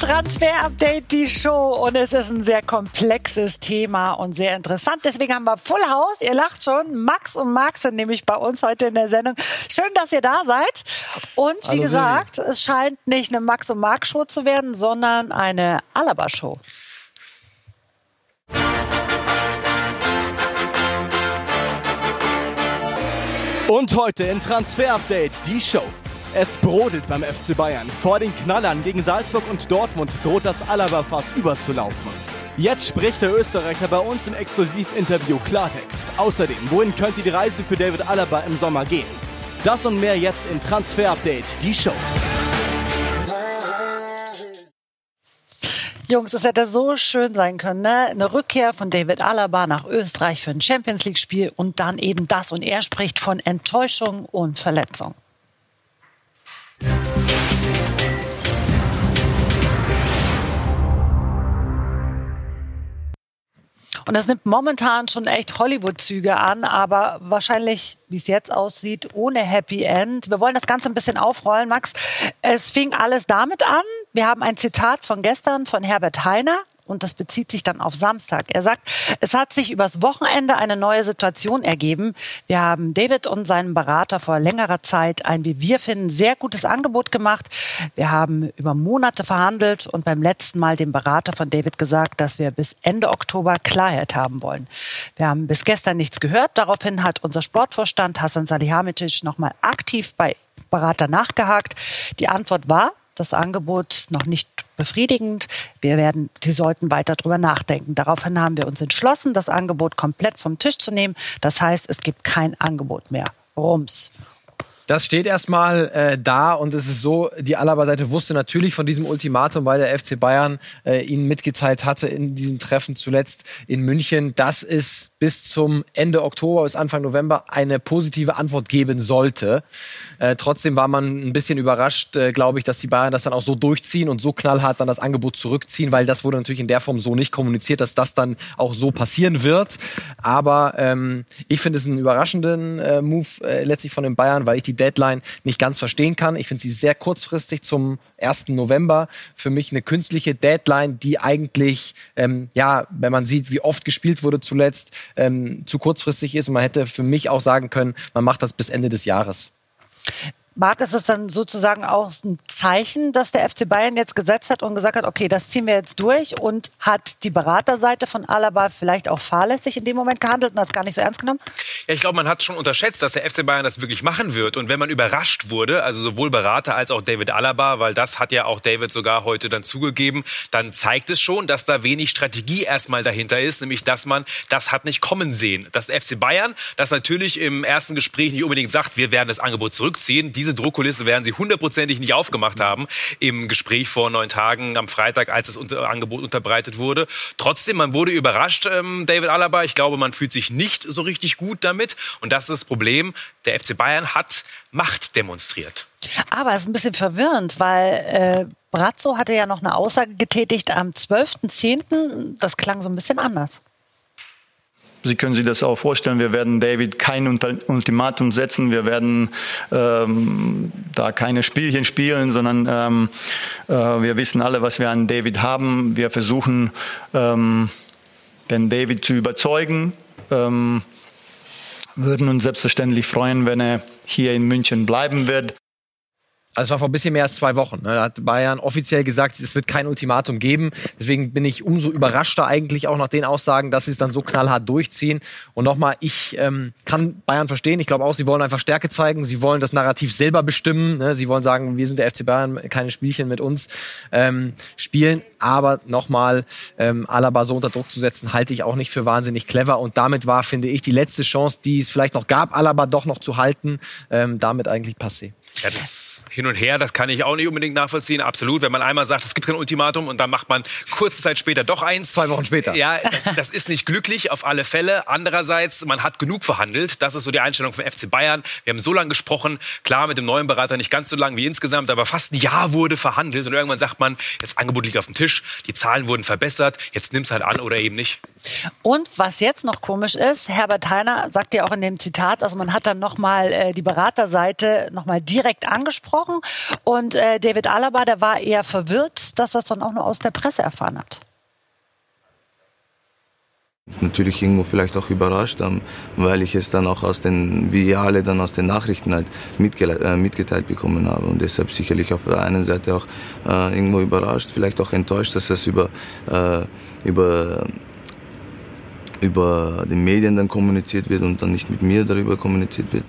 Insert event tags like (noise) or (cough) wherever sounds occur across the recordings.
Transfer-Update, die Show. Und es ist ein sehr komplexes Thema und sehr interessant. Deswegen haben wir Full House. Ihr lacht schon. Max und Max sind nämlich bei uns heute in der Sendung. Schön, dass ihr da seid. Und wie Hallo gesagt, Silvi. es scheint nicht eine Max und Max Show zu werden, sondern eine Alaba Show. Und heute in Transfer Update die Show. Es brodelt beim FC Bayern. Vor den Knallern gegen Salzburg und Dortmund droht das Alaba-Fass überzulaufen. Jetzt spricht der Österreicher bei uns im Exklusivinterview Klartext. Außerdem, wohin könnte die Reise für David Alaba im Sommer gehen? Das und mehr jetzt in Transfer Update, die Show. Jungs, es hätte so schön sein können, ne? Eine Rückkehr von David Alaba nach Österreich für ein Champions League Spiel und dann eben das und er spricht von Enttäuschung und Verletzung. Und das nimmt momentan schon echt Hollywood-Züge an, aber wahrscheinlich, wie es jetzt aussieht, ohne Happy End. Wir wollen das Ganze ein bisschen aufrollen, Max. Es fing alles damit an. Wir haben ein Zitat von gestern von Herbert Heiner und das bezieht sich dann auf Samstag. Er sagt, es hat sich übers Wochenende eine neue Situation ergeben. Wir haben David und seinem Berater vor längerer Zeit ein, wie wir finden, sehr gutes Angebot gemacht. Wir haben über Monate verhandelt und beim letzten Mal dem Berater von David gesagt, dass wir bis Ende Oktober Klarheit haben wollen. Wir haben bis gestern nichts gehört. Daraufhin hat unser Sportvorstand Hassan Salihamidzic nochmal aktiv bei Berater nachgehakt. Die Antwort war, das Angebot noch nicht befriedigend. Wir werden, Sie sollten weiter darüber nachdenken. Daraufhin haben wir uns entschlossen, das Angebot komplett vom Tisch zu nehmen. Das heißt, es gibt kein Angebot mehr. Rums. Das steht erstmal äh, da und es ist so, die Alaba-Seite wusste natürlich von diesem Ultimatum, weil der FC Bayern äh, ihnen mitgeteilt hatte in diesem Treffen zuletzt in München, dass es bis zum Ende Oktober, bis Anfang November eine positive Antwort geben sollte. Äh, trotzdem war man ein bisschen überrascht, äh, glaube ich, dass die Bayern das dann auch so durchziehen und so knallhart dann das Angebot zurückziehen, weil das wurde natürlich in der Form so nicht kommuniziert, dass das dann auch so passieren wird. Aber ähm, ich finde es einen überraschenden äh, Move äh, letztlich von den Bayern, weil ich die Deadline nicht ganz verstehen kann. Ich finde sie sehr kurzfristig zum 1. November. Für mich eine künstliche Deadline, die eigentlich, ähm, ja, wenn man sieht, wie oft gespielt wurde zuletzt, ähm, zu kurzfristig ist. Und man hätte für mich auch sagen können, man macht das bis Ende des Jahres. Marc, ist es dann sozusagen auch ein Zeichen, dass der FC Bayern jetzt gesetzt hat und gesagt hat, okay, das ziehen wir jetzt durch und hat die Beraterseite von Alaba vielleicht auch fahrlässig in dem Moment gehandelt und das gar nicht so ernst genommen? Ja, ich glaube, man hat schon unterschätzt, dass der FC Bayern das wirklich machen wird. Und wenn man überrascht wurde, also sowohl Berater als auch David Alaba, weil das hat ja auch David sogar heute dann zugegeben, dann zeigt es schon, dass da wenig Strategie erstmal dahinter ist, nämlich dass man das hat nicht kommen sehen. Das FC Bayern, das natürlich im ersten Gespräch nicht unbedingt sagt, wir werden das Angebot zurückziehen, diese Druckkulisse werden sie hundertprozentig nicht aufgemacht haben im Gespräch vor neun Tagen am Freitag, als das Angebot unterbreitet wurde. Trotzdem, man wurde überrascht, ähm, David Alaba. Ich glaube, man fühlt sich nicht so richtig gut damit. Und das ist das Problem. Der FC Bayern hat Macht demonstriert. Aber es ist ein bisschen verwirrend, weil äh, Brazzo hatte ja noch eine Aussage getätigt am 12.10. Das klang so ein bisschen anders. Sie können sich das auch vorstellen, wir werden David kein Ultimatum setzen, wir werden ähm, da keine Spielchen spielen, sondern ähm, äh, wir wissen alle, was wir an David haben. Wir versuchen, ähm, den David zu überzeugen, ähm, würden uns selbstverständlich freuen, wenn er hier in München bleiben wird. Also es war vor ein bisschen mehr als zwei Wochen. Ne? Da hat Bayern offiziell gesagt, es wird kein Ultimatum geben. Deswegen bin ich umso überraschter eigentlich auch nach den Aussagen, dass sie es dann so knallhart durchziehen. Und nochmal, ich ähm, kann Bayern verstehen. Ich glaube auch, sie wollen einfach Stärke zeigen. Sie wollen das Narrativ selber bestimmen. Ne? Sie wollen sagen, wir sind der FC Bayern, keine Spielchen mit uns ähm, spielen. Aber nochmal, ähm, Alaba so unter Druck zu setzen, halte ich auch nicht für wahnsinnig clever. Und damit war, finde ich, die letzte Chance, die es vielleicht noch gab, Alaba doch noch zu halten, ähm, damit eigentlich passé. Ja, das hin und her, das kann ich auch nicht unbedingt nachvollziehen. Absolut, wenn man einmal sagt, es gibt kein Ultimatum und dann macht man kurze Zeit später doch eins. Zwei Wochen später. Ja, das, das ist nicht glücklich auf alle Fälle. Andererseits, man hat genug verhandelt. Das ist so die Einstellung vom FC Bayern. Wir haben so lange gesprochen. Klar, mit dem neuen Berater nicht ganz so lang wie insgesamt, aber fast ein Jahr wurde verhandelt und irgendwann sagt man, das Angebot liegt auf dem Tisch, die Zahlen wurden verbessert, jetzt nimm es halt an oder eben nicht. Und was jetzt noch komisch ist, Herbert Heiner sagt ja auch in dem Zitat, also man hat dann nochmal äh, die Beraterseite nochmal direkt direkt angesprochen. Und äh, David Alaba, der war eher verwirrt, dass das dann auch nur aus der Presse erfahren hat. Natürlich irgendwo vielleicht auch überrascht, ähm, weil ich es dann auch aus den, wie ihr alle dann aus den Nachrichten halt äh, mitgeteilt bekommen habe. Und deshalb sicherlich auf der einen Seite auch äh, irgendwo überrascht, vielleicht auch enttäuscht, dass das über, äh, über, über den Medien dann kommuniziert wird und dann nicht mit mir darüber kommuniziert wird.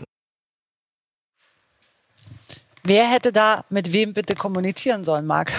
Wer hätte da mit wem bitte kommunizieren sollen, Marc?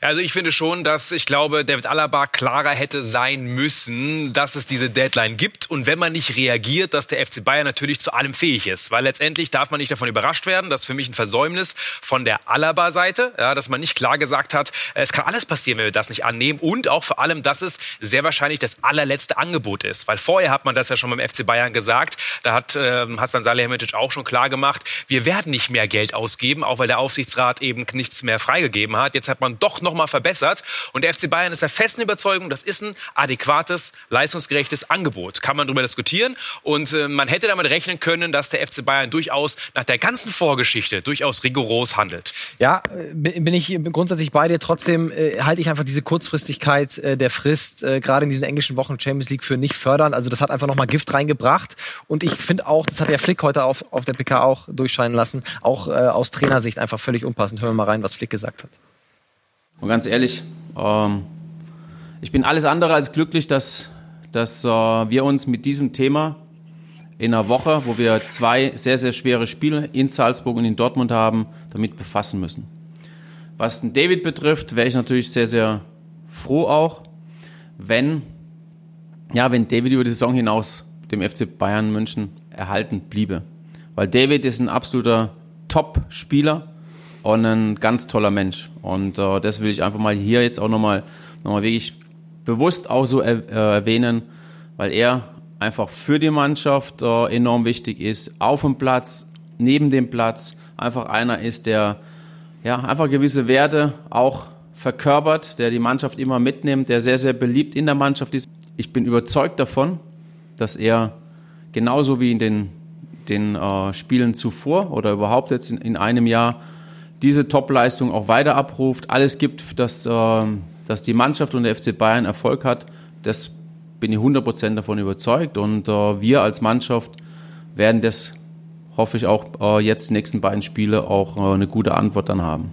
Also ich finde schon, dass ich glaube, David Alaba klarer hätte sein müssen, dass es diese Deadline gibt. Und wenn man nicht reagiert, dass der FC Bayern natürlich zu allem fähig ist, weil letztendlich darf man nicht davon überrascht werden, das ist für mich ein Versäumnis von der Alaba-Seite, ja, dass man nicht klar gesagt hat, es kann alles passieren, wenn wir das nicht annehmen. Und auch vor allem, dass es sehr wahrscheinlich das allerletzte Angebot ist, weil vorher hat man das ja schon beim FC Bayern gesagt, da hat äh, Hassan Salihamidzic auch schon klar gemacht, wir werden nicht mehr Geld ausgeben, auch weil der Aufsichtsrat eben nichts mehr freigegeben hat. Jetzt hat man doch nochmal verbessert. Und der FC Bayern ist der festen Überzeugung, das ist ein adäquates, leistungsgerechtes Angebot. Kann man darüber diskutieren. Und äh, man hätte damit rechnen können, dass der FC Bayern durchaus nach der ganzen Vorgeschichte durchaus rigoros handelt. Ja, äh, bin ich grundsätzlich bei dir. Trotzdem äh, halte ich einfach diese Kurzfristigkeit äh, der Frist, äh, gerade in diesen englischen Wochen Champions League, für nicht fördernd. Also das hat einfach nochmal Gift reingebracht. Und ich finde auch, das hat der Flick heute auf, auf der PK auch durchscheinen lassen, auch äh, aus Trainersicht einfach völlig unpassend. Hören wir mal rein, was Flick gesagt hat. Und ganz ehrlich, ähm, ich bin alles andere als glücklich, dass, dass äh, wir uns mit diesem Thema in einer Woche, wo wir zwei sehr, sehr schwere Spiele in Salzburg und in Dortmund haben, damit befassen müssen. Was den David betrifft, wäre ich natürlich sehr, sehr froh auch, wenn, ja, wenn David über die Saison hinaus dem FC Bayern München erhalten bliebe. Weil David ist ein absoluter Top-Spieler und ein ganz toller Mensch. Und äh, das will ich einfach mal hier jetzt auch nochmal noch mal wirklich bewusst auch so er, äh, erwähnen, weil er einfach für die Mannschaft äh, enorm wichtig ist, auf dem Platz, neben dem Platz, einfach einer ist, der ja einfach gewisse Werte auch verkörpert, der die Mannschaft immer mitnimmt, der sehr, sehr beliebt in der Mannschaft ist. Ich bin überzeugt davon, dass er genauso wie in den, den äh, Spielen zuvor oder überhaupt jetzt in, in einem Jahr diese Topleistung auch weiter abruft, alles gibt, dass, äh, dass die Mannschaft und der FC Bayern Erfolg hat, das bin ich 100% davon überzeugt. Und äh, wir als Mannschaft werden das, hoffe ich auch äh, jetzt die nächsten beiden Spiele auch äh, eine gute Antwort dann haben.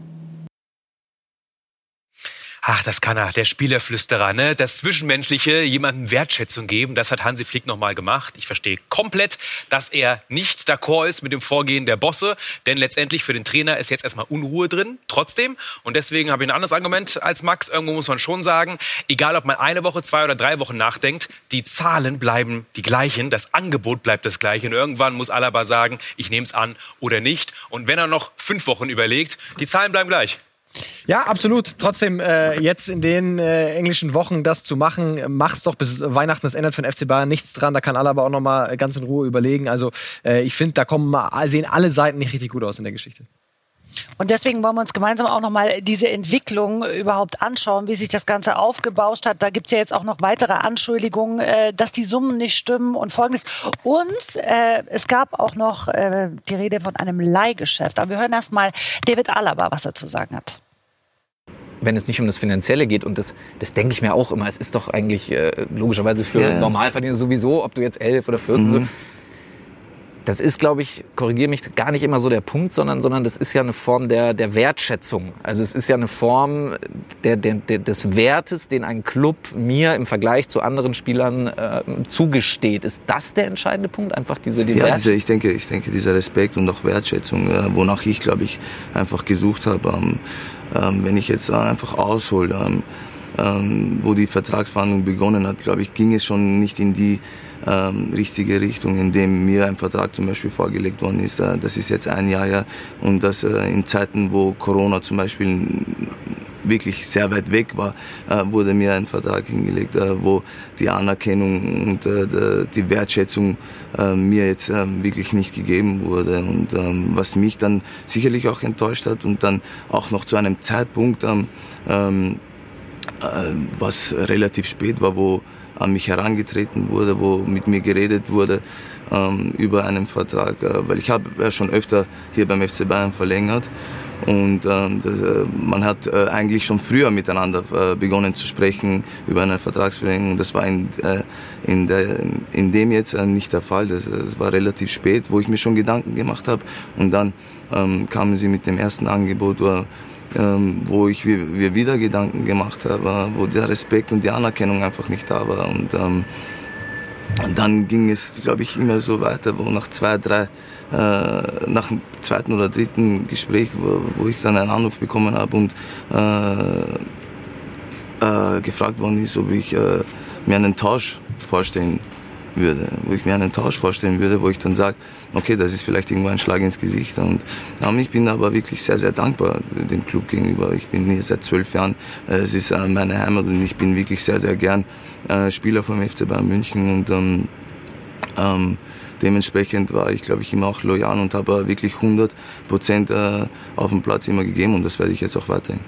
Ach, das kann er, der Spielerflüsterer, ne? Das Zwischenmenschliche, jemandem Wertschätzung geben, das hat Hansi Flick nochmal gemacht. Ich verstehe komplett, dass er nicht d'accord ist mit dem Vorgehen der Bosse, denn letztendlich für den Trainer ist jetzt erstmal Unruhe drin, trotzdem. Und deswegen habe ich ein anderes Argument als Max. Irgendwo muss man schon sagen, egal ob man eine Woche, zwei oder drei Wochen nachdenkt, die Zahlen bleiben die gleichen, das Angebot bleibt das gleiche. Und irgendwann muss Alaba sagen, ich nehme es an oder nicht. Und wenn er noch fünf Wochen überlegt, die Zahlen bleiben gleich. Ja, absolut. Trotzdem, äh, jetzt in den äh, englischen Wochen das zu machen, mach's doch bis Weihnachten. Das ändert für den FC Bayern nichts dran. Da kann Alaba auch noch mal ganz in Ruhe überlegen. Also äh, ich finde, da kommen sehen alle Seiten nicht richtig gut aus in der Geschichte. Und deswegen wollen wir uns gemeinsam auch nochmal diese Entwicklung überhaupt anschauen, wie sich das Ganze aufgebauscht hat. Da gibt es ja jetzt auch noch weitere Anschuldigungen, äh, dass die Summen nicht stimmen und folgendes. Und äh, es gab auch noch äh, die Rede von einem Leihgeschäft. Aber wir hören erst mal David Alaba, was er zu sagen hat wenn es nicht um das Finanzielle geht, und das, das denke ich mir auch immer, es ist doch eigentlich äh, logischerweise für ja. Normalverdiener sowieso, ob du jetzt elf oder 14, mhm. so, das ist, glaube ich, korrigiere mich, gar nicht immer so der Punkt, sondern, sondern das ist ja eine Form der, der Wertschätzung. Also es ist ja eine Form der, der, der, des Wertes, den ein Club mir im Vergleich zu anderen Spielern äh, zugesteht. Ist das der entscheidende Punkt? Einfach diese, die Ja, diese, ich, denke, ich denke, dieser Respekt und auch Wertschätzung, äh, wonach ich, glaube ich, einfach gesucht habe. Ähm, ähm, wenn ich jetzt einfach aushole, ähm, ähm, wo die Vertragsverhandlung begonnen hat, glaube ich, ging es schon nicht in die ähm, richtige Richtung, in dem mir ein Vertrag zum Beispiel vorgelegt worden ist. Äh, das ist jetzt ein Jahr her und das äh, in Zeiten, wo Corona zum Beispiel wirklich sehr weit weg war, äh, wurde mir ein Vertrag hingelegt, äh, wo die Anerkennung und äh, die Wertschätzung äh, mir jetzt äh, wirklich nicht gegeben wurde und ähm, was mich dann sicherlich auch enttäuscht hat und dann auch noch zu einem Zeitpunkt ähm, ähm was relativ spät war, wo an mich herangetreten wurde, wo mit mir geredet wurde ähm, über einen Vertrag, äh, weil ich habe ja schon öfter hier beim FC Bayern verlängert und ähm, das, äh, man hat äh, eigentlich schon früher miteinander äh, begonnen zu sprechen über eine Vertragsverlängerung. Das war in, äh, in, der, in dem jetzt äh, nicht der Fall. Das, das war relativ spät, wo ich mir schon Gedanken gemacht habe und dann ähm, kamen sie mit dem ersten Angebot. Wo, ähm, wo ich mir wieder Gedanken gemacht habe, wo der Respekt und die Anerkennung einfach nicht da war. Und, ähm, dann ging es, glaube ich, immer so weiter, wo nach zwei, drei, äh, nach dem zweiten oder dritten Gespräch, wo, wo ich dann einen Anruf bekommen habe und äh, äh, gefragt worden ist, ob ich äh, mir einen Tausch vorstellen würde, wo ich mir einen Tausch vorstellen würde, wo ich dann sage, okay, das ist vielleicht irgendwo ein Schlag ins Gesicht. Und ich bin aber wirklich sehr, sehr dankbar dem Club gegenüber. Ich bin hier seit zwölf Jahren. Äh, es ist äh, meine Heimat und ich bin wirklich sehr, sehr gern äh, Spieler vom FC Bayern München und ähm, ähm, dementsprechend war ich, glaube ich, immer auch loyal und habe wirklich 100 Prozent auf dem Platz immer gegeben und das werde ich jetzt auch weiterhin.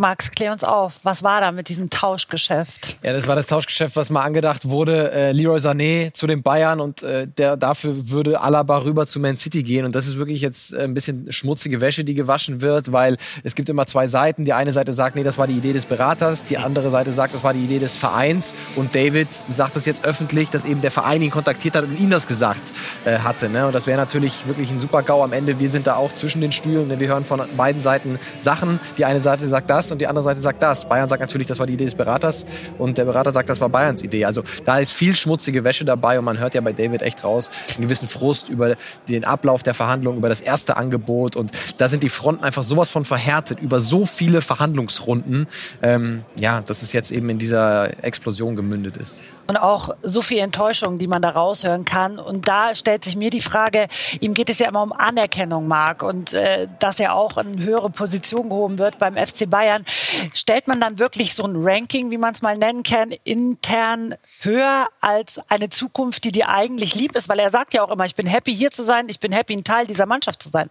Max, klär uns auf. Was war da mit diesem Tauschgeschäft? Ja, das war das Tauschgeschäft, was mal angedacht wurde. Äh, Leroy Sané zu den Bayern und äh, der, dafür würde Alaba rüber zu Man City gehen. Und das ist wirklich jetzt äh, ein bisschen schmutzige Wäsche, die gewaschen wird, weil es gibt immer zwei Seiten. Die eine Seite sagt, nee, das war die Idee des Beraters. Die andere Seite sagt, das war die Idee des Vereins. Und David sagt das jetzt öffentlich, dass eben der Verein ihn kontaktiert hat und ihm das gesagt äh, hatte. Ne? Und das wäre natürlich wirklich ein super GAU am Ende. Wir sind da auch zwischen den Stühlen. Ne? Wir hören von beiden Seiten Sachen. Die eine Seite sagt das und die andere Seite sagt das. Bayern sagt natürlich, das war die Idee des Beraters und der Berater sagt, das war Bayerns Idee. Also da ist viel schmutzige Wäsche dabei und man hört ja bei David echt raus einen gewissen Frust über den Ablauf der Verhandlungen, über das erste Angebot und da sind die Fronten einfach sowas von verhärtet über so viele Verhandlungsrunden. Ähm, ja, dass es jetzt eben in dieser Explosion gemündet ist und auch so viel Enttäuschung, die man da raushören kann. Und da stellt sich mir die Frage, ihm geht es ja immer um Anerkennung, Marc, und äh, dass er auch in höhere Position gehoben wird beim FC Bayern. Stellt man dann wirklich so ein Ranking, wie man es mal nennen kann, intern höher als eine Zukunft, die dir eigentlich lieb ist? Weil er sagt ja auch immer, ich bin happy hier zu sein, ich bin happy ein Teil dieser Mannschaft zu sein.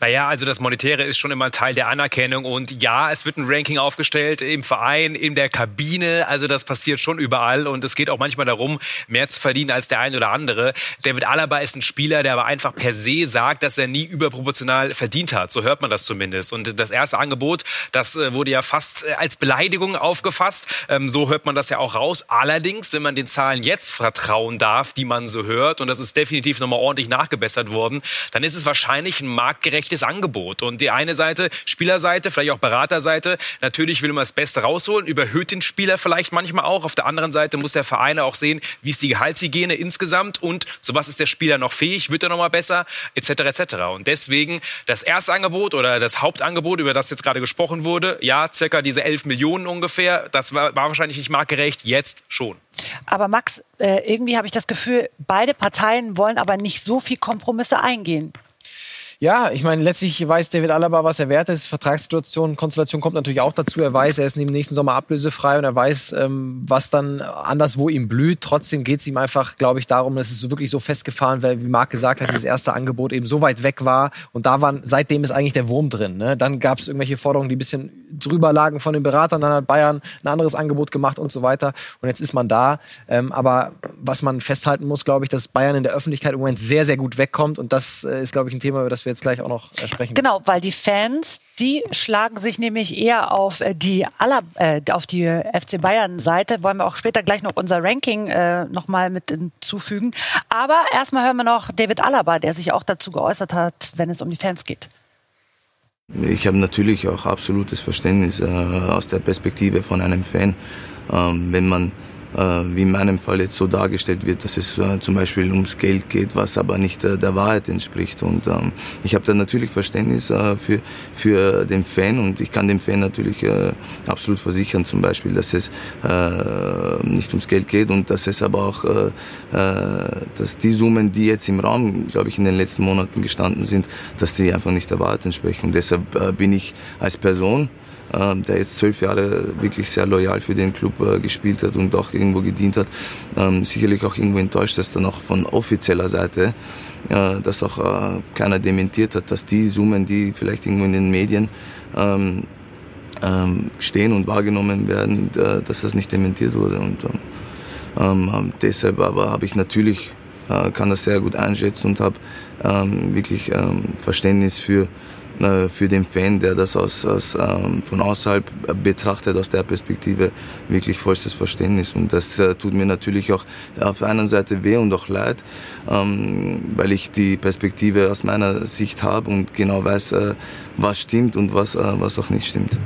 Naja, also das Monetäre ist schon immer Teil der Anerkennung und ja, es wird ein Ranking aufgestellt im Verein, in der Kabine, also das passiert schon überall und es geht auch manchmal darum, mehr zu verdienen als der ein oder andere. David Alaba ist ein Spieler, der aber einfach per se sagt, dass er nie überproportional verdient hat. So hört man das zumindest. Und das erste Angebot, das äh, wurde ja fast äh, als Beleidigung aufgefasst. Ähm, so hört man das ja auch raus. Allerdings, wenn man den Zahlen jetzt vertrauen darf, die man so hört, und das ist definitiv nochmal ordentlich nachgebessert worden, dann ist es wahrscheinlich ein marktgerechtes Angebot. Und die eine Seite, Spielerseite, vielleicht auch Beraterseite, natürlich will man das Beste rausholen, überhöht den Spieler vielleicht manchmal auch. Auf der anderen Seite muss der Vereine auch sehen, wie ist die Gehaltshygiene insgesamt und zu was ist der Spieler noch fähig, wird er noch mal besser, etc. etc. Und deswegen das erste Angebot oder das Hauptangebot, über das jetzt gerade gesprochen wurde, ja, circa diese 11 Millionen ungefähr, das war, war wahrscheinlich nicht marktgerecht, jetzt schon. Aber Max, äh, irgendwie habe ich das Gefühl, beide Parteien wollen aber nicht so viel Kompromisse eingehen. Ja, ich meine, letztlich weiß David Alaba, was er wert ist. Vertragssituation, Konstellation kommt natürlich auch dazu. Er weiß, er ist im nächsten Sommer ablösefrei und er weiß, ähm, was dann anderswo ihm blüht. Trotzdem geht es ihm einfach, glaube ich, darum, dass es wirklich so festgefahren, weil, wie Marc gesagt hat, dieses erste Angebot eben so weit weg war. Und da waren, seitdem ist eigentlich der Wurm drin. Ne? Dann gab es irgendwelche Forderungen, die ein bisschen drüber lagen von den Beratern. Dann hat Bayern ein anderes Angebot gemacht und so weiter. Und jetzt ist man da. Ähm, aber was man festhalten muss, glaube ich, dass Bayern in der Öffentlichkeit im Moment sehr, sehr gut wegkommt. Und das äh, ist, glaube ich, ein Thema, über das wir jetzt gleich auch noch sprechen. Genau, weil die Fans, die schlagen sich nämlich eher auf äh, die aller, äh, auf die FC Bayern Seite. Wollen wir auch später gleich noch unser Ranking äh, noch mal mit hinzufügen. Aber erstmal hören wir noch David Alaba, der sich auch dazu geäußert hat, wenn es um die Fans geht. Ich habe natürlich auch absolutes Verständnis äh, aus der Perspektive von einem Fan, ähm, wenn man äh, wie in meinem Fall jetzt so dargestellt wird, dass es äh, zum Beispiel ums Geld geht, was aber nicht äh, der Wahrheit entspricht. Und ähm, ich habe da natürlich Verständnis für, für den Fan und ich kann dem Fan natürlich absolut versichern, zum Beispiel, dass es nicht ums Geld geht und dass es aber auch, dass die Summen, die jetzt im Raum, glaube ich, in den letzten Monaten gestanden sind, dass die einfach nicht der Wahrheit entsprechen. Und deshalb bin ich als Person, ähm, der jetzt zwölf Jahre wirklich sehr loyal für den Club äh, gespielt hat und auch irgendwo gedient hat, ähm, sicherlich auch irgendwo enttäuscht, dass dann auch von offizieller Seite äh, dass auch äh, keiner dementiert hat, dass die Summen, die vielleicht irgendwo in den Medien ähm, ähm, stehen und wahrgenommen werden, äh, dass das nicht dementiert wurde. Und ähm, ähm deshalb aber habe ich natürlich, äh, kann das sehr gut einschätzen und habe ähm, wirklich ähm, Verständnis für für den Fan, der das aus, aus ähm, von außerhalb betrachtet, aus der Perspektive wirklich vollstes Verständnis. Und das äh, tut mir natürlich auch auf der einen Seite weh und auch leid, ähm, weil ich die Perspektive aus meiner Sicht habe und genau weiß, äh, was stimmt und was, äh, was auch nicht stimmt.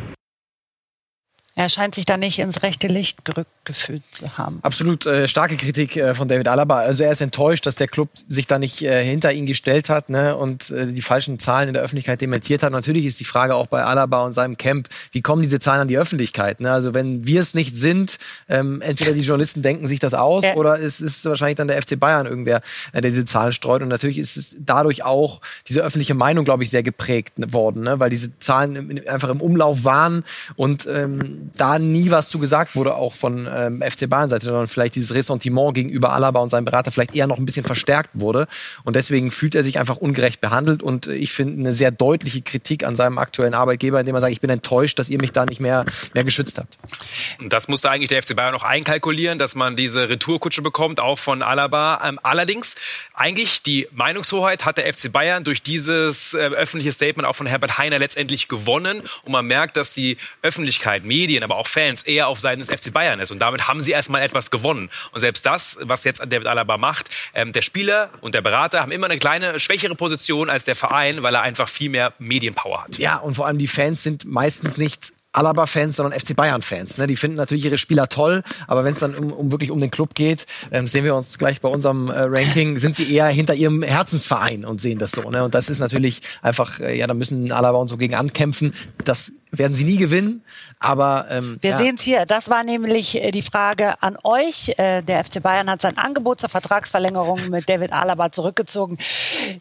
Er scheint sich da nicht ins rechte Licht gerückt gefühlt zu haben. Absolut äh, starke Kritik äh, von David Alaba. Also er ist enttäuscht, dass der Club sich da nicht äh, hinter ihn gestellt hat ne, und äh, die falschen Zahlen in der Öffentlichkeit dementiert hat. Natürlich ist die Frage auch bei Alaba und seinem Camp, wie kommen diese Zahlen an die Öffentlichkeit? Ne? Also wenn wir es nicht sind, ähm, entweder die Journalisten denken sich das aus ja. oder es ist wahrscheinlich dann der FC Bayern irgendwer, äh, der diese Zahlen streut. Und natürlich ist es dadurch auch diese öffentliche Meinung, glaube ich, sehr geprägt worden, ne? weil diese Zahlen einfach im Umlauf waren und ähm, da nie was zu gesagt wurde, auch von ähm, FC Bayern-Seite, sondern vielleicht dieses Ressentiment gegenüber Alaba und seinem Berater vielleicht eher noch ein bisschen verstärkt wurde. Und deswegen fühlt er sich einfach ungerecht behandelt. Und ich finde eine sehr deutliche Kritik an seinem aktuellen Arbeitgeber, indem er sagt, ich bin enttäuscht, dass ihr mich da nicht mehr, mehr geschützt habt. Das musste eigentlich der FC Bayern noch einkalkulieren, dass man diese Retourkutsche bekommt, auch von Alaba. Ähm, allerdings, eigentlich die Meinungshoheit hat der FC Bayern durch dieses äh, öffentliche Statement auch von Herbert Heiner letztendlich gewonnen. Und man merkt, dass die Öffentlichkeit, Medien, Medien, aber auch Fans eher auf Seiten des FC Bayern ist. Und damit haben sie erstmal etwas gewonnen. Und selbst das, was jetzt David Alaba macht, ähm, der Spieler und der Berater haben immer eine kleine schwächere Position als der Verein, weil er einfach viel mehr Medienpower hat. Ja, und vor allem die Fans sind meistens nicht Alaba-Fans, sondern FC Bayern-Fans. Ne? Die finden natürlich ihre Spieler toll, aber wenn es dann um, um, wirklich um den Club geht, ähm, sehen wir uns gleich bei unserem äh, Ranking, sind sie eher hinter ihrem Herzensverein und sehen das so. Ne? Und das ist natürlich einfach, äh, ja, da müssen Alaba und so gegen ankämpfen. Das werden sie nie gewinnen. Aber ähm, wir ja. sehen es hier. Das war nämlich äh, die Frage an euch. Äh, der FC Bayern hat sein Angebot zur Vertragsverlängerung mit David Alaba zurückgezogen.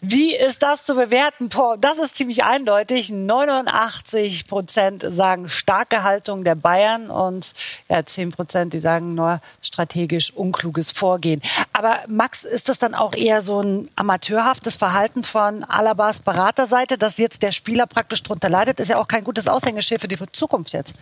Wie ist das zu bewerten? Das ist ziemlich eindeutig. 89 Prozent sagen starke Haltung der Bayern und ja, 10 Prozent, die sagen nur strategisch unkluges Vorgehen. Aber Max, ist das dann auch eher so ein amateurhaftes Verhalten von Alabas Beraterseite, dass jetzt der Spieler praktisch drunter leidet? Ist ja auch kein gutes Aushängeschild Aushängeschild für die Zukunft jetzt.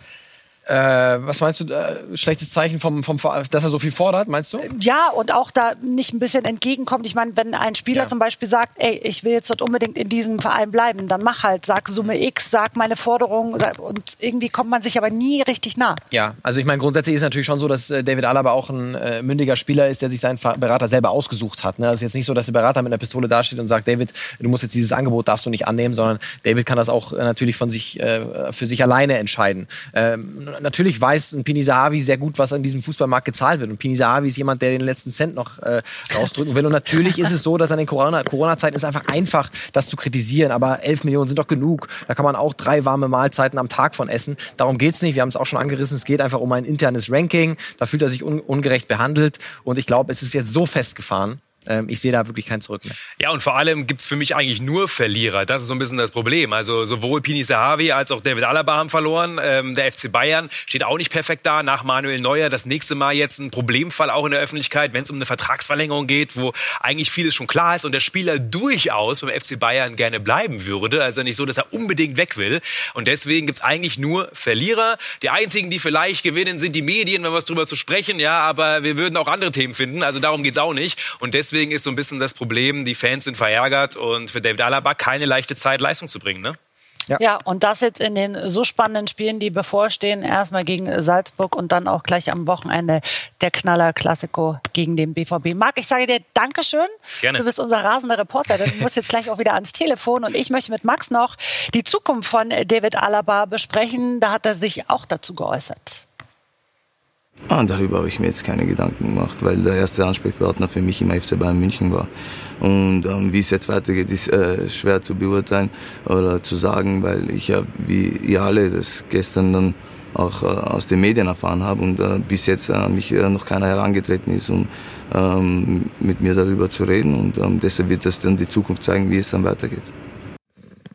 Äh, was meinst du, äh, schlechtes Zeichen vom, vom, dass er so viel fordert, meinst du? Ja, und auch da nicht ein bisschen entgegenkommt. Ich meine, wenn ein Spieler ja. zum Beispiel sagt, ey, ich will jetzt dort unbedingt in diesem Verein bleiben, dann mach halt, sag Summe X, sag meine Forderung und irgendwie kommt man sich aber nie richtig nah. Ja, also ich meine, grundsätzlich ist es natürlich schon so, dass äh, David Alaba auch ein äh, mündiger Spieler ist, der sich seinen Berater selber ausgesucht hat. Ne? Es ist jetzt nicht so, dass der Berater mit einer Pistole dasteht und sagt, David, du musst jetzt dieses Angebot, darfst du nicht annehmen, sondern David kann das auch äh, natürlich von sich, äh, für sich alleine entscheiden. Ähm, natürlich weiß ein Pini Sahavi sehr gut, was an diesem Fußballmarkt gezahlt wird. Und Pini Sahavi ist jemand, der den letzten Cent noch äh, rausdrücken will. Und natürlich ist es so, dass an den Corona-Zeiten Corona ist einfach einfach, das zu kritisieren. Aber 11 Millionen sind doch genug. Da kann man auch drei warme Mahlzeiten am Tag von essen. Darum geht's nicht. Wir haben es auch schon angerissen. Es geht einfach um ein internes Ranking. Da fühlt er sich un ungerecht behandelt. Und ich glaube, es ist jetzt so festgefahren, ich sehe da wirklich kein Zurück mehr. Ja, und vor allem gibt es für mich eigentlich nur Verlierer. Das ist so ein bisschen das Problem. Also sowohl Pini Sahavi als auch David Alaba haben verloren. Ähm, der FC Bayern steht auch nicht perfekt da. Nach Manuel Neuer das nächste Mal jetzt ein Problemfall auch in der Öffentlichkeit, wenn es um eine Vertragsverlängerung geht, wo eigentlich vieles schon klar ist und der Spieler durchaus beim FC Bayern gerne bleiben würde. Also nicht so, dass er unbedingt weg will. Und deswegen gibt es eigentlich nur Verlierer. Die einzigen, die vielleicht gewinnen, sind die Medien, wenn wir was drüber zu sprechen. Ja, aber wir würden auch andere Themen finden. Also darum geht es auch nicht. Und deswegen deswegen ist so ein bisschen das Problem, die Fans sind verärgert und für David Alaba keine leichte Zeit, Leistung zu bringen. Ne? Ja. ja, und das jetzt in den so spannenden Spielen, die bevorstehen, erstmal gegen Salzburg und dann auch gleich am Wochenende der Knaller Klassiko gegen den BVB. Marc, ich sage dir Dankeschön. Gerne. Du bist unser rasender Reporter. Du musst jetzt gleich auch wieder ans Telefon und ich möchte mit Max noch die Zukunft von David Alaba besprechen. Da hat er sich auch dazu geäußert. Ah, darüber habe ich mir jetzt keine Gedanken gemacht, weil der erste Ansprechpartner für mich im FC Bayern München war. Und ähm, wie es jetzt weitergeht, ist äh, schwer zu beurteilen oder zu sagen, weil ich ja, wie ihr alle, das gestern dann auch äh, aus den Medien erfahren habe und äh, bis jetzt äh, mich äh, noch keiner herangetreten ist, um ähm, mit mir darüber zu reden. Und ähm, deshalb wird das dann die Zukunft zeigen, wie es dann weitergeht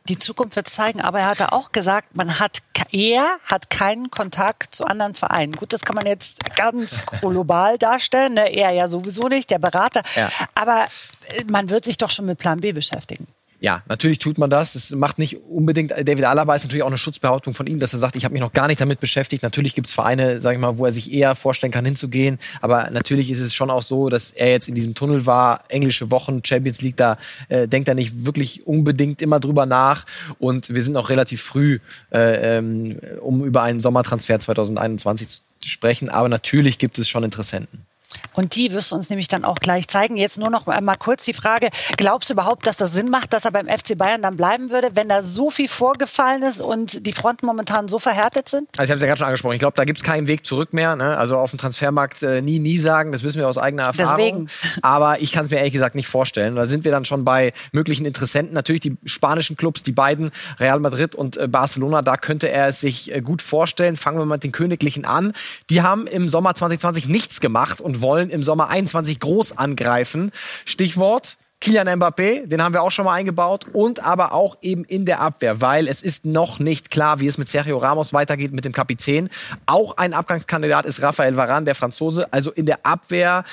die Zukunft wird zeigen. Aber er hatte auch gesagt, man hat, er hat keinen Kontakt zu anderen Vereinen. Gut, das kann man jetzt ganz (laughs) global darstellen. Ne? Er ja sowieso nicht, der Berater. Ja. Aber äh, man wird sich doch schon mit Plan B beschäftigen. Ja, natürlich tut man das. Das macht nicht unbedingt, David Alaba ist natürlich auch eine Schutzbehauptung von ihm, dass er sagt, ich habe mich noch gar nicht damit beschäftigt. Natürlich gibt es Vereine, sag ich mal, wo er sich eher vorstellen kann, hinzugehen. Aber natürlich ist es schon auch so, dass er jetzt in diesem Tunnel war, englische Wochen, Champions League, da äh, denkt er nicht wirklich unbedingt immer drüber nach. Und wir sind auch relativ früh, äh, ähm, um über einen Sommertransfer 2021 zu sprechen. Aber natürlich gibt es schon Interessenten. Und die wirst du uns nämlich dann auch gleich zeigen. Jetzt nur noch mal kurz die Frage, glaubst du überhaupt, dass das Sinn macht, dass er beim FC Bayern dann bleiben würde, wenn da so viel vorgefallen ist und die Fronten momentan so verhärtet sind? Also ich habe es ja gerade schon angesprochen. Ich glaube, da gibt es keinen Weg zurück mehr. Ne? Also auf dem Transfermarkt äh, nie, nie sagen. Das wissen wir aus eigener Erfahrung. Deswegen. Aber ich kann es mir ehrlich gesagt nicht vorstellen. Da sind wir dann schon bei möglichen Interessenten. Natürlich die spanischen Clubs, die beiden, Real Madrid und äh, Barcelona. Da könnte er es sich äh, gut vorstellen. Fangen wir mit den Königlichen an. Die haben im Sommer 2020 nichts gemacht und wollen im Sommer 21 groß angreifen. Stichwort Kilian Mbappé, den haben wir auch schon mal eingebaut und aber auch eben in der Abwehr, weil es ist noch nicht klar, wie es mit Sergio Ramos weitergeht, mit dem Kapitän. Auch ein Abgangskandidat ist Raphael Varane, der Franzose. Also in der Abwehr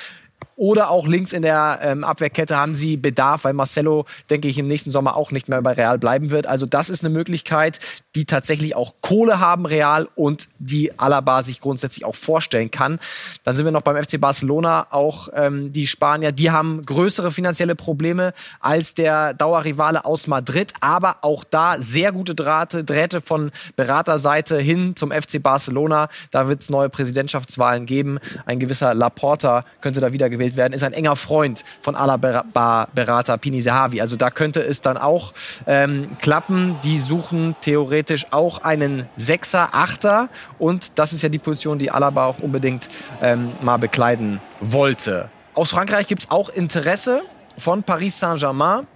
oder auch links in der ähm, Abwehrkette haben sie Bedarf, weil Marcelo, denke ich, im nächsten Sommer auch nicht mehr bei Real bleiben wird. Also das ist eine Möglichkeit, die tatsächlich auch Kohle haben, Real, und die Alaba sich grundsätzlich auch vorstellen kann. Dann sind wir noch beim FC Barcelona, auch ähm, die Spanier, die haben größere finanzielle Probleme als der Dauerrivale aus Madrid, aber auch da sehr gute Drähte, Drähte von Beraterseite hin zum FC Barcelona. Da wird es neue Präsidentschaftswahlen geben. Ein gewisser Laporta könnte da wieder gewählt gewählt werden, ist ein enger Freund von Alaba-Berater Pini Zahavi. Also da könnte es dann auch ähm, klappen. Die suchen theoretisch auch einen Sechser, Achter und das ist ja die Position, die Alaba auch unbedingt ähm, mal bekleiden wollte. Aus Frankreich gibt es auch Interesse von Paris Saint-Germain.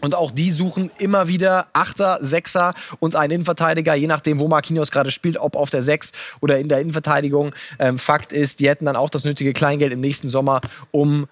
Und auch die suchen immer wieder Achter, Sechser und einen Innenverteidiger, je nachdem, wo Marquinhos gerade spielt, ob auf der Sechs oder in der Innenverteidigung. Ähm, Fakt ist, die hätten dann auch das nötige Kleingeld im nächsten Sommer, um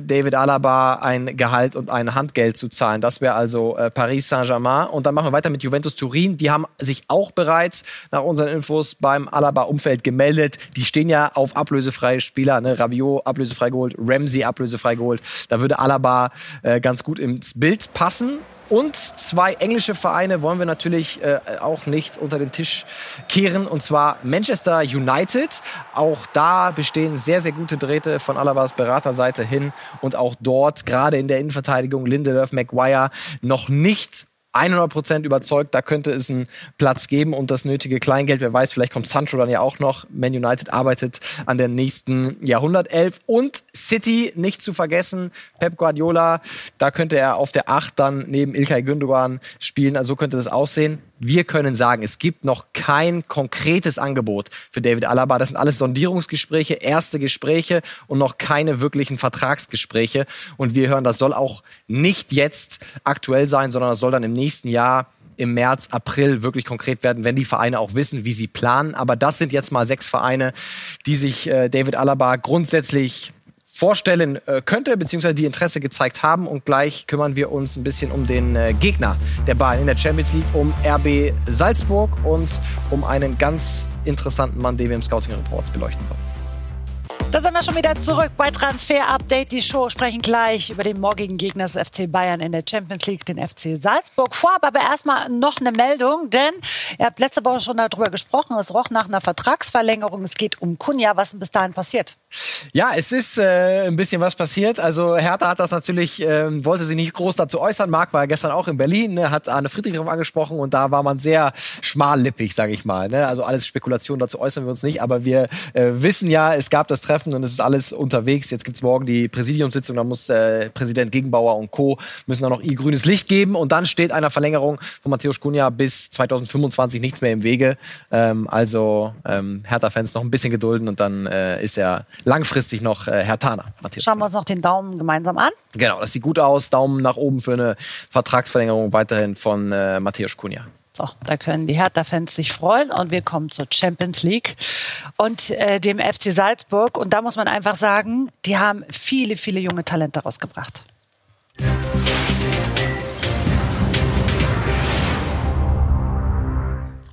David Alaba ein Gehalt und ein Handgeld zu zahlen. Das wäre also äh, Paris Saint-Germain. Und dann machen wir weiter mit Juventus Turin. Die haben sich auch bereits nach unseren Infos beim Alaba-Umfeld gemeldet. Die stehen ja auf ablösefreie Spieler. Ne? Rabiot ablösefrei geholt, Ramsey ablösefrei geholt. Da würde Alaba äh, ganz gut ins Bild passen. Und zwei englische Vereine wollen wir natürlich äh, auch nicht unter den Tisch kehren, und zwar Manchester United. Auch da bestehen sehr, sehr gute Drähte von Alabas Beraterseite hin und auch dort, gerade in der Innenverteidigung, Lindelöf, Maguire, noch nicht 100% überzeugt, da könnte es einen Platz geben und das nötige Kleingeld. Wer weiß, vielleicht kommt Sancho dann ja auch noch. Man United arbeitet an der nächsten Jahrhundertelf und City nicht zu vergessen. Pep Guardiola, da könnte er auf der 8 dann neben Ilkay Gündogan spielen. Also so könnte das aussehen wir können sagen, es gibt noch kein konkretes Angebot für David Alaba. Das sind alles Sondierungsgespräche, erste Gespräche und noch keine wirklichen Vertragsgespräche. Und wir hören, das soll auch nicht jetzt aktuell sein, sondern das soll dann im nächsten Jahr im März, April wirklich konkret werden, wenn die Vereine auch wissen, wie sie planen. Aber das sind jetzt mal sechs Vereine, die sich äh, David Alaba grundsätzlich vorstellen äh, könnte, beziehungsweise die Interesse gezeigt haben. Und gleich kümmern wir uns ein bisschen um den äh, Gegner der Bayern in der Champions League, um RB Salzburg und um einen ganz interessanten Mann, den wir im Scouting Report beleuchten wollen. Da sind wir schon wieder zurück bei Transfer Update. Die Show sprechen gleich über den morgigen Gegner des FC Bayern in der Champions League, den FC Salzburg. Vorab aber erstmal noch eine Meldung, denn ihr habt letzte Woche schon darüber gesprochen. Es roch nach einer Vertragsverlängerung. Es geht um Kunja. Was ist bis dahin passiert? Ja, es ist äh, ein bisschen was passiert. Also Hertha hat das natürlich, äh, wollte sich nicht groß dazu äußern. Marc war ja gestern auch in Berlin, ne, hat Arne Friedrich darauf angesprochen und da war man sehr schmallippig, sage ich mal. Ne? Also alles Spekulation, dazu äußern wir uns nicht, aber wir äh, wissen ja, es gab das Treffen und es ist alles unterwegs. Jetzt gibt's morgen die Präsidiumssitzung, da muss äh, Präsident Gegenbauer und Co. müssen da noch ihr grünes Licht geben und dann steht einer Verlängerung von Matthäus Kunja bis 2025 nichts mehr im Wege. Ähm, also ähm, Hertha-Fans noch ein bisschen gedulden und dann äh, ist er langfristig noch äh, Herr Tana. Matthias Schauen wir uns noch den Daumen gemeinsam an. Genau, das sieht gut aus. Daumen nach oben für eine Vertragsverlängerung weiterhin von äh, Matthäus Kunja. So, da können die Hertha-Fans sich freuen. Und wir kommen zur Champions League und äh, dem FC Salzburg. Und da muss man einfach sagen, die haben viele, viele junge Talente rausgebracht.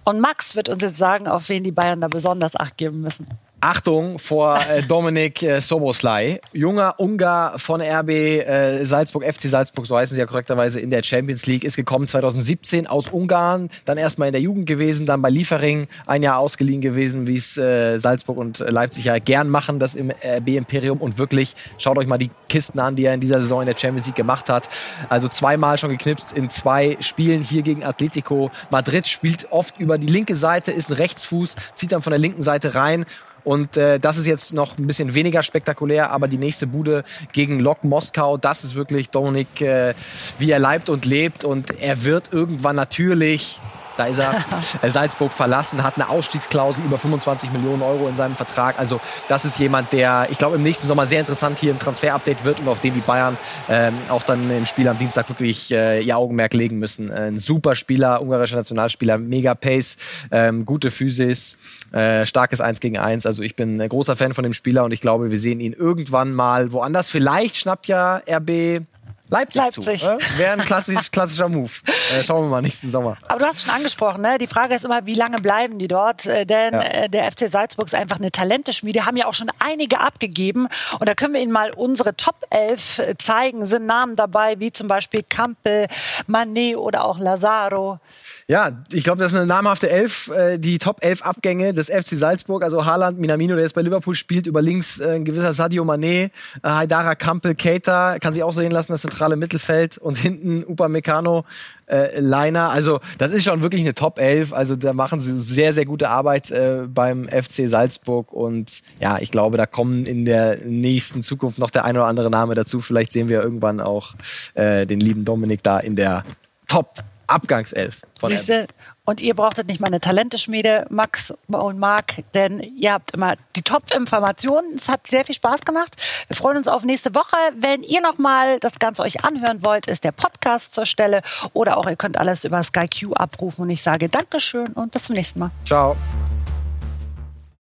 Und Max wird uns jetzt sagen, auf wen die Bayern da besonders Acht geben müssen. Achtung vor äh, (laughs) Dominik äh, Soboslai, junger Ungar von RB äh, Salzburg, FC Salzburg, so heißen sie ja korrekterweise in der Champions League, ist gekommen 2017 aus Ungarn, dann erstmal in der Jugend gewesen, dann bei Liefering ein Jahr ausgeliehen gewesen, wie es äh, Salzburg und Leipzig ja gern machen, das im RB Imperium und wirklich, schaut euch mal die Kisten an, die er in dieser Saison in der Champions League gemacht hat. Also zweimal schon geknipst in zwei Spielen hier gegen Atletico Madrid, spielt oft über die linke Seite, ist ein Rechtsfuß, zieht dann von der linken Seite rein und äh, das ist jetzt noch ein bisschen weniger spektakulär, aber die nächste Bude gegen Lok Moskau, das ist wirklich Dominik, äh, wie er leibt und lebt. Und er wird irgendwann natürlich da ist er (laughs) äh, Salzburg verlassen, hat eine Ausstiegsklausel über 25 Millionen Euro in seinem Vertrag. Also das ist jemand, der, ich glaube, im nächsten Sommer sehr interessant hier im Transfer-Update wird und auf den die Bayern ähm, auch dann im Spiel am Dienstag wirklich äh, ihr Augenmerk legen müssen. Ein super Spieler, ungarischer Nationalspieler, mega Pace, ähm, gute Physis, äh, starkes 1 gegen 1. Also ich bin ein großer Fan von dem Spieler und ich glaube, wir sehen ihn irgendwann mal woanders. Vielleicht schnappt ja RB Leipzig, Leipzig. zu. Äh? Wäre ein klassisch, (laughs) klassischer Move. Äh, schauen wir mal nächsten Sommer. Aber du hast es schon angesprochen, ne? die Frage ist immer, wie lange bleiben die dort? Äh, denn ja. äh, der FC Salzburg ist einfach eine Talenteschmiede, haben ja auch schon einige abgegeben. Und da können wir Ihnen mal unsere Top 11 äh, zeigen. Sind Namen dabei, wie zum Beispiel Campbell, Manet oder auch Lazaro. Ja, ich glaube, das ist eine namhafte Elf, die Top 11 Abgänge des FC Salzburg. Also Haaland, Minamino, der jetzt bei Liverpool spielt, über links ein gewisser Sadio Mané, äh, Haidara Kampel, Keita, kann sich auch sehen lassen, das zentrale Mittelfeld und hinten Upamecano, äh, Leiner. Also das ist schon wirklich eine Top 11. Also da machen sie sehr, sehr gute Arbeit äh, beim FC Salzburg und ja, ich glaube, da kommen in der nächsten Zukunft noch der ein oder andere Name dazu. Vielleicht sehen wir irgendwann auch äh, den lieben Dominik da in der Top Abgangself. Siehste, und ihr brauchtet nicht mal eine Talenteschmiede, Max und Marc, denn ihr habt immer die Top-Informationen. Es hat sehr viel Spaß gemacht. Wir freuen uns auf nächste Woche. Wenn ihr nochmal das Ganze euch anhören wollt, ist der Podcast zur Stelle oder auch ihr könnt alles über Sky Q abrufen und ich sage Dankeschön und bis zum nächsten Mal. Ciao.